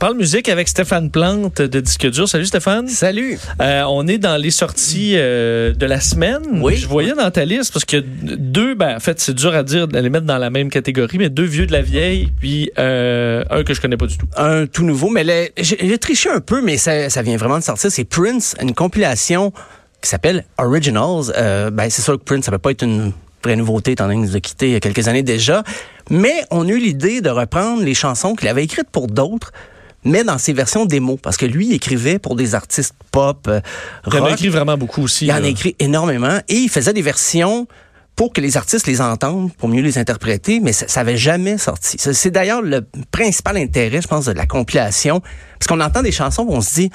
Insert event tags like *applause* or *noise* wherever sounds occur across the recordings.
Parle musique avec Stéphane Plante de Disque Dur. Salut Stéphane. Salut. Euh, on est dans les sorties euh, de la semaine. Oui. Je voyais dans ta liste parce que deux, ben, en fait, c'est dur à dire de les mettre dans la même catégorie, mais deux vieux de la vieille, puis euh, un que je connais pas du tout. Un tout nouveau, mais le- j'ai j'ai triché un peu, mais ça, ça vient vraiment de sortir. C'est Prince, une compilation qui s'appelle Originals. Euh, ben, c'est sûr que Prince, ça peut pas être une vraie nouveauté, étant donné qu'il nous a quittés il y a quelques années déjà. Mais on a eu l'idée de reprendre les chansons qu'il avait écrites pour d'autres, mais dans ses versions démo. Parce que lui, il écrivait pour des artistes pop, euh, Il en a rock. écrit vraiment beaucoup aussi. Il en a écrit énormément et il faisait des versions pour que les artistes les entendent, pour mieux les interpréter, mais ça, ça avait jamais sorti. C'est d'ailleurs le principal intérêt, je pense, de la compilation, parce qu'on entend des chansons où on se dit,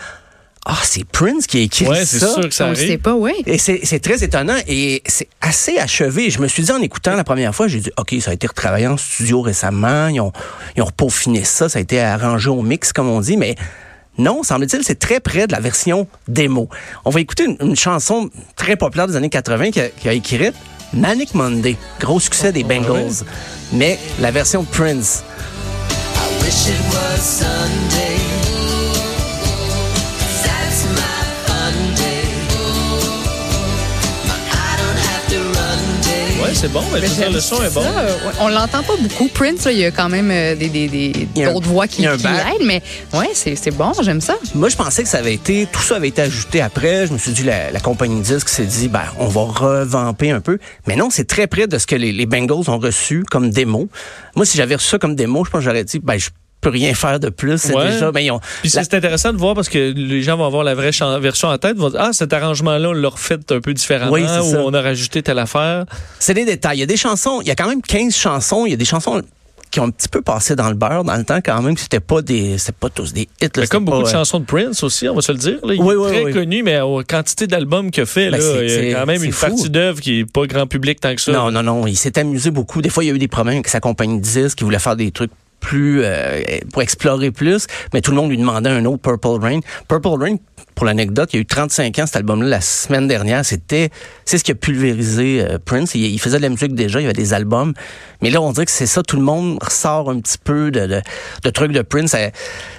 ah, c'est Prince qui a écrit Ouais, c'est ça. sûr que ça On le sait pas, oui. Et c'est très étonnant et c'est assez achevé. Je me suis dit en écoutant la première fois, j'ai dit OK, ça a été retravaillé en studio récemment, ils ont ils ont peaufiné ça, ça a été arrangé au mix comme on dit, mais non, semble-t-il, c'est très près de la version démo. On va écouter une, une chanson très populaire des années 80 qui a, qui a écrite Manic Monday, gros succès des Bengals, mais la version de Prince. wish it was Sunday. C'est bon, mais le son est bon. Ça, euh, ouais. On l'entend pas beaucoup, Prince. là. Il y a quand même euh, des, des, des- d'autres voix qui, qui l'aident, mais ouais, c'est c'est bon, j'aime ça. Moi, je pensais que ça avait été, tout ça avait été ajouté après. Je me suis dit, la, la compagnie de disques s'est dit, ben, on va revamper un peu. Mais non, c'est très près de ce que les, les Bengals ont reçu comme démo. Moi, si j'avais reçu ça comme démo, je pense que j'aurais dit, ben, je peux rien faire de plus. C'est Ouais. déjà, ben, ont, Puis la- c'est intéressant de voir parce que les gens vont avoir la vraie version en tête, vont dire ah cet arrangement-là on l'a refait un peu différemment Oui, ou on a rajouté telle affaire. c'est des détails. Il y a des chansons, il y a quand même 15 chansons. Il y a des chansons qui ont un petit peu passé dans le beurre dans le temps quand même. C'était pas des, c'était pas tous des hits. là. Comme beaucoup pas, de euh, chansons de Prince aussi, on va se le dire. Là, il Oui, est oui, très oui. connu, mais aux quantité d'albums qu'il a fait, Ben, là, il y a quand même une fou. partie d'œuvre qui est pas grand public tant que ça. Non, non, non. Il s'est amusé beaucoup. Des fois, il y a eu des problèmes avec sa compagnie de disques. Il voulait faire des trucs plus euh, pour explorer plus, mais tout le monde lui demandait un autre Purple Rain. Purple Rain, pour l'anecdote, il y a eu 35 ans cet album-là la semaine dernière. C'était c'est ce qui a pulvérisé euh, Prince. Il, il faisait de la musique déjà, il y avait des albums, mais là on dirait que c'est ça. Tout le monde ressort un petit peu de, de, de trucs de Prince. Euh,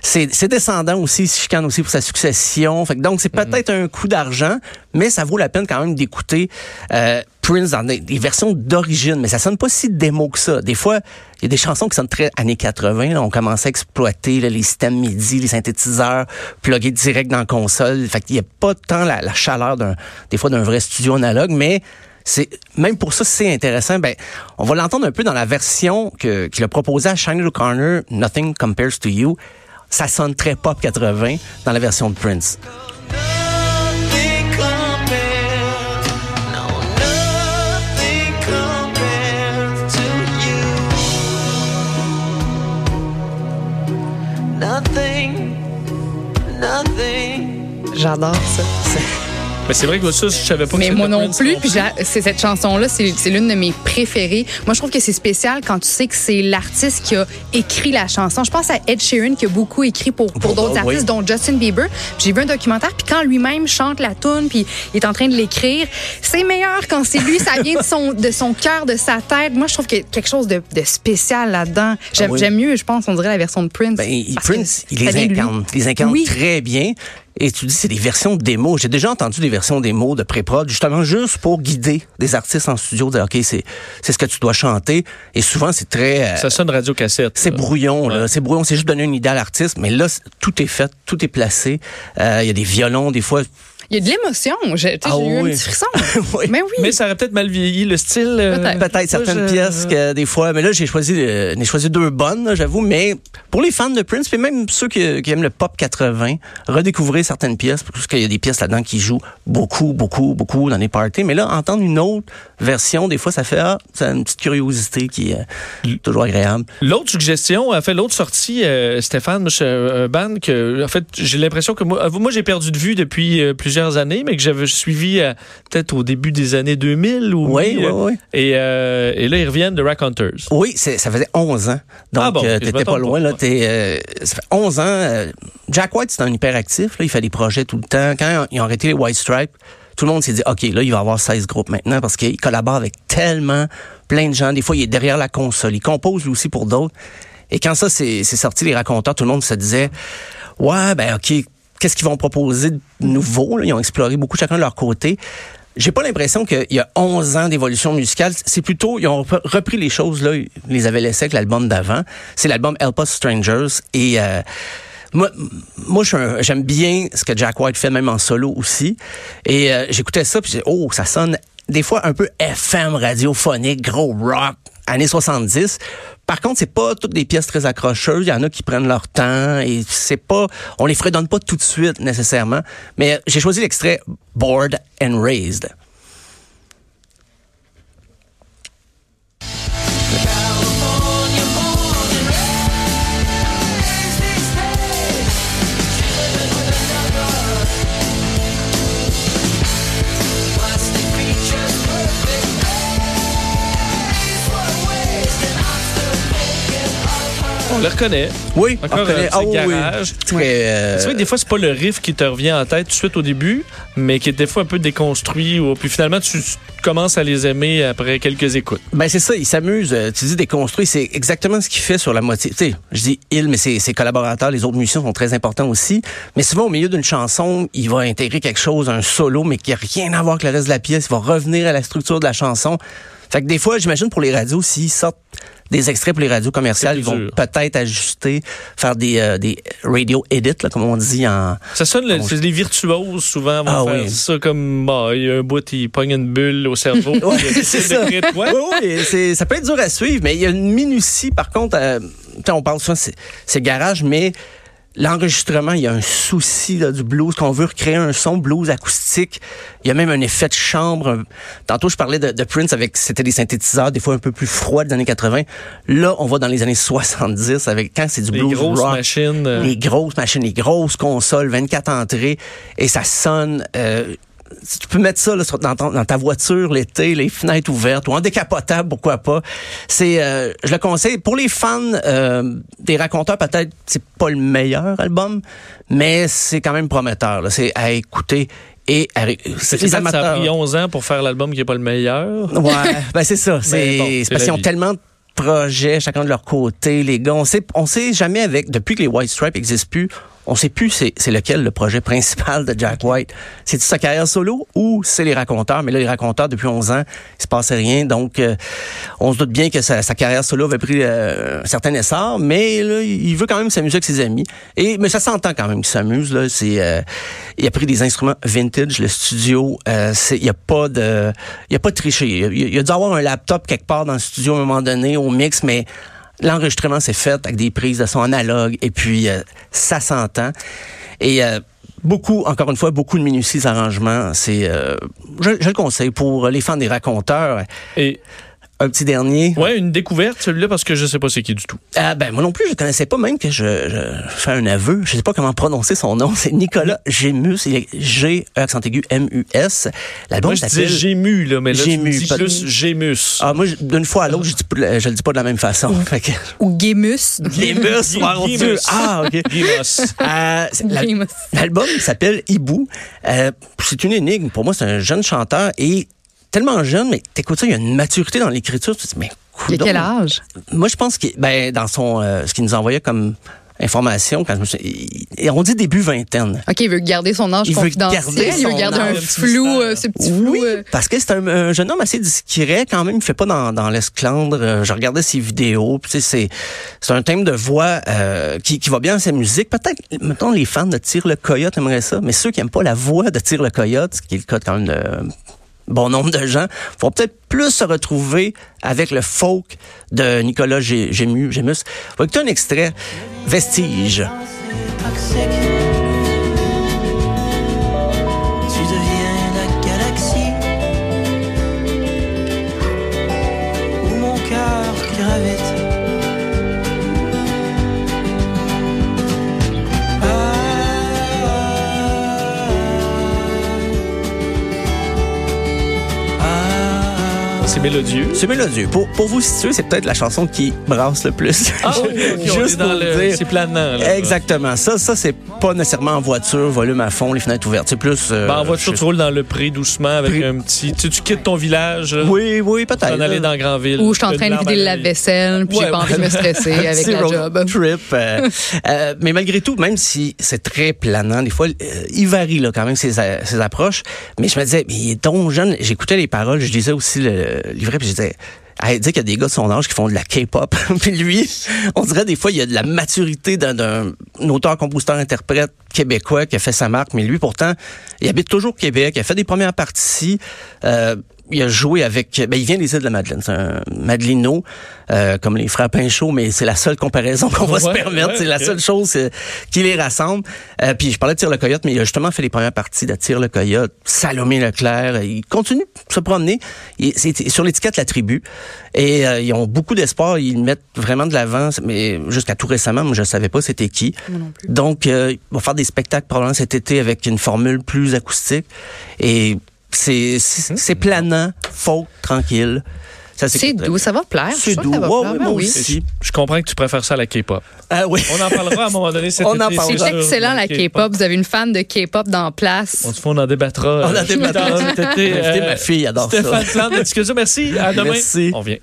C'est c'est descendant aussi, il se chicane aussi pour sa succession. Fait que donc c'est peut-être un coup d'argent, mais ça vaut la peine quand même d'écouter. Euh, Prince dans des, des versions d'origine, mais ça sonne pas si démo que ça. Des fois, il y a des chansons qui sonnent très années 80. Là, on commençait à exploiter là, les systèmes MIDI, les synthétiseurs, plugués direct dans la console. Fait qu'il n'y a pas tant la, chaleur d'un, des fois d'un vrai studio analogue, mais c'est même pour ça c'est intéressant. Ben, on va l'entendre un peu dans la version que qu'il a proposée à Shiny O'Connor, Nothing Compares to You. Ça sonne très pop 80 dans la version de Prince. Nothing nothing J'adore ça. Mais c'est vrai que ça, je savais pas que Mais c'était moi non Prince plus, puis c'est cette chanson-là, c'est c'est l'une de mes préférées. Moi, je trouve que c'est spécial quand tu sais que c'est l'artiste qui a écrit la chanson. Je pense à Ed Sheeran qui a beaucoup écrit pour, pour Pour d'autres artistes, oui. dont Justin Bieber. J'ai vu un documentaire, puis quand lui-même chante la tune, puis il est en train de l'écrire, c'est meilleur quand c'est lui, ça vient de son de son cœur, de sa tête. Moi, je trouve qu'il y a quelque chose de, de spécial là-dedans. J'aime Ah oui. mieux, je pense, on dirait la version de Prince. Ben, que Prince, il les incarne. Il les incarne Oui. très bien. Et tu dis, c'est des versions de démos. J'ai déjà entendu des versions démos de pré-prod, justement, juste pour guider des artistes en studio, dire, OK, c'est, c'est ce que tu dois chanter. Et souvent, c'est très, euh, Ça sonne radio cassette. c'est brouillon, là. C'est brouillon. C'est juste donner une idée à l'artiste. Mais là, tout est fait, tout est placé. Euh, Il y a des violons, des fois. Il y a de l'émotion. J'ai sais, Ah j'ai eu oui. un petit frisson. *laughs* Oui. Mais oui. Mais ça aurait peut-être mal vieilli le style. euh, Peut-être. Certaines je- pièces que des fois, mais là j'ai choisi, euh, choisi deux bonnes, j'avoue. Mais pour les fans de Prince, puis même ceux qui, qui aiment le pop 80, redécouvrez certaines pièces parce qu'il y a des pièces là-dedans qui jouent beaucoup, beaucoup, beaucoup dans les parties. Mais là, entendre une autre version, des fois, ça fait ah, c'est une petite curiosité qui est euh, toujours agréable. L'autre suggestion, a fait l'autre sortie, euh, Stéphane, un band que, en fait, j'ai l'impression que moi, moi j'ai perdu de vue depuis plusieurs plusieurs années, mais que j'avais suivi euh, peut-être au début des années 2000 ou Oui, oui, euh, oui. Et, euh, et là, ils reviennent de Rack Hunters. Oui, ça faisait 11 ans. Donc, Ah bon, euh, t'étais pas loin. pas. Là, euh, ça fait 11 ans. euh, Jack White, c'est un hyperactif. Là, il fait des projets tout le temps. Quand ils ont arrêté les White Stripes, tout le monde s'est dit, OK, là, il va avoir 16 groupes maintenant parce qu'il collabore avec tellement plein de gens. Des fois, il est derrière la console. Il compose lui aussi pour d'autres. Et quand ça, c'est sorti, les raconteurs, tout le monde se disait, ouais, ben OK, qu'est-ce qu'ils vont proposer de nouveau? Ils ont exploré beaucoup chacun de leur côté. J'ai pas l'impression qu'il y a 11 ans d'évolution musicale. C'est plutôt, ils ont re- repris les choses, là, ils les avaient laissées avec l'album d'avant. C'est l'album Help Us Strangers. Et euh, moi, moi j'aime bien ce que Jack White fait, même en solo aussi. Et euh, j'écoutais ça, puis j'ai oh, ça sonne des fois un peu FM radiophonique, gros rock, années 70. Par contre, c'est pas toutes des pièces très accrocheuses. Il y en a qui prennent leur temps et c'est pas, on les fredonne pas tout de suite nécessairement. Mais j'ai choisi l'extrait Bored and Raised. On le reconnaît. Oui, Encore on reconnaît. un petit Ah oui, garage. Euh, C'est vrai que des fois, c'est pas le riff qui te revient en tête tout de suite au début, mais qui est des fois un peu déconstruit. Ou, puis finalement, tu commences à les aimer après quelques écoutes. Ben c'est ça, il s'amuse. euh, Tu dis déconstruit, c'est exactement ce qu'il fait sur la moitié. Tu sais, je dis il, mais ses, ses collaborateurs, les autres musiciens sont très importants aussi. Mais souvent au milieu d'une chanson, il va intégrer quelque chose, un solo, mais qui a rien à voir avec le reste de la pièce. Il va revenir à la structure de la chanson. Fait que des fois, j'imagine pour les radios, s'ils sortent des extraits pour les radios commerciales, ils vont peut-être ajuster, faire des, euh, des radio edits, là, comme on dit en. Ça sonne, le- c'est les virtuoses souvent vont Ah faire oui. ça comme, bah, il y a un bout, il pogne une bulle au cerveau. *laughs* Ouais, c'est ça. quoi? Oui, oui, c'est- ça peut être dur à suivre, mais il y a une minutie, par contre, euh, on parle souvent, c'est c'est garage, mais l'enregistrement, il y a un souci là, du blues, qu'on veut recréer un son blues acoustique. Il y a même un effet de chambre. Tantôt, je parlais de, de Prince avec, c'était des synthétiseurs, des fois un peu plus froids des années 80. Là, on va dans les années 70 avec, quand c'est du Les blues grosses rock. machines. euh, Les grosses machines, les grosses consoles, 24 entrées, et ça sonne. euh, si tu peux mettre ça là, dans, ton- dans ta voiture l'été, les fenêtres ouvertes ou en décapotable, pourquoi pas. C'est, euh, je le conseille pour les fans euh, des raconteurs. Peut-être c'est pas le meilleur album, mais c'est quand même prometteur. C'est à écouter et c'est les ça, ça a amateurs- pris 11 ans pour faire l'album qui est pas le meilleur. Ouais, *laughs* ben c'est ça. C'est bon, parce qu'ils ont tellement de projets, chacun de leur côté, les gars. On sait, on sait jamais avec, depuis que les White Stripes existent plus, on sait plus c'est lequel le projet principal de Jack White. C'est sa carrière solo ou c'est les raconteurs? Mais là, les raconteurs, depuis 11 ans, il se passait rien. Donc, euh, on se doute bien que sa, sa carrière solo avait pris euh, un certain essor, mais là, il veut quand même s'amuser avec ses amis. Et mais ça s'entend quand même qu'il s'amuse. Euh, il a pris des instruments vintage, le studio. Euh, il y a pas de, il y a pas de tricher. Il, il a dû avoir un laptop quelque part dans le studio à un moment donné au mix, mais l'enregistrement s'est fait avec des prises de son analogue et puis euh, ça s'entend. Et euh, beaucoup, encore une fois, beaucoup de minutie des arrangements. C'est, euh, je, je le conseille pour les fans des raconteurs. Et Un petit dernier. ouais, une découverte celui-là parce que je sais pas c'est qui du tout. Ah ben moi non plus, je connaissais pas même que je, je fais un aveu. Je sais pas comment prononcer son nom. C'est Nicolas Gémus. Il est G E accent aigu M U S. L'album Moi je disais s'appelle. Gému là, mais là Gému, tu dis pas- plus Gémus. Ah moi d'une fois à l'autre, je dis je le dis pas de la même façon. Fait que Ou Gémus. Gémus, Gé- mon Gémus. Dieu. Ah OK. Guimos. Euh, Gémus. L'album s'appelle Hibou. Euh, c'est une énigme. Pour moi, c'est un jeune chanteur et tellement jeune, mais t'écoutes ça, il y a une maturité dans l'écriture. Tu te dis, mais Il a coudonc. quel âge? Moi, je pense que ben dans son euh, ce qu'il nous envoyait comme information quand je me suis, il- on dit début vingtaine. OK, il veut garder son âge Il veut garder il veut son garder âge. flou, Un petit euh, ce petit Oui, flou. euh. parce que c'est un, un jeune homme assez discret quand même. Il fait pas dans, dans l'esclandre. Je regardais ses vidéos. puis tu sais, c'est c'est un thème de voix euh, qui, qui va bien à sa musique. Peut-être, mettons, les fans de Tire le Coyote aimeraient ça, mais ceux qui aiment pas la voix de Tire le Coyote, ce qui est le cas quand même de bon nombre de gens, vont peut-être plus se retrouver avec le folk de Nicolas Gé- Gému, Gémus. On un extrait, Vestige. Mélodieux. C'est mélodieux. Pour, pour vous situer, c'est peut-être la chanson qui brasse le plus. Ah, *laughs* dans pour le- dire. C'est planant. Là. Exactement. Ça, ça c'est pas nécessairement en voiture, volume à fond, les fenêtres ouvertes. C'est plus. euh, Ben, en voiture, je- tu roules dans le pré doucement avec Pré- un petit. Tu, sais, tu quittes ton village. là, Oui, oui, pour peut-être. en aller dans Grandville. Ou je suis en train de vider le lave-vaisselle, puis Ouais, j'ai pas envie de me stresser *laughs* avec la job. Trip. euh, euh, mais malgré tout, même si c'est très planant, des fois, euh, il varie là, quand même ses, a- ses approches. Mais je me disais, mais il est donc jeune. J'écoutais les paroles, je lisais aussi le livret, puis je disais. Elle dit qu'il y a des gars de son âge qui font de la K-pop. *laughs* puis lui, on dirait des fois, il y a de la maturité d'un- d'un auteur, compositeur, interprète québécois qui a fait sa marque. Mais lui, pourtant, il habite toujours au Québec. Il a fait des premières parties. Euh, il a joué avec... Ben, il vient des îles de la Madeleine. C'est un Madelino, euh, comme les frères Pinchot, mais c'est la seule comparaison *laughs* qu'on va se permettre. ouais, c'est la seule chose euh, qui les rassemble. Euh, puis je parlais de Tire le Coyote, mais il a justement fait les premières parties de Tire le Coyote, Salomé Leclerc. Il continue de se promener. Il- C'est sur l'étiquette La Tribu. Et euh, ils ont beaucoup d'espoir. Ils mettent vraiment de l'avant. Mais jusqu'à tout récemment, moi, je savais pas c'était qui. Donc, euh, ils vont faire des spectacles probablement cet été avec une formule plus acoustique. Et c'est c'est planant, folk, tranquille. Ça C'est doux, ça va plaire. C'est doux. ça va plaire. Ben moi oui. aussi. Je comprends que tu préfères ça à la K-pop. Ah oui. On en parlera à un moment donné cet On été. en parlera. c'est excellent la K-pop. Vous avez une fan de K-pop dans place. On se fait, on en débattra. On en euh, débattra. cet été. Écoutez, ma fille adore ça. Stéphane Plante de Discussion, merci. À demain. Merci. On vient.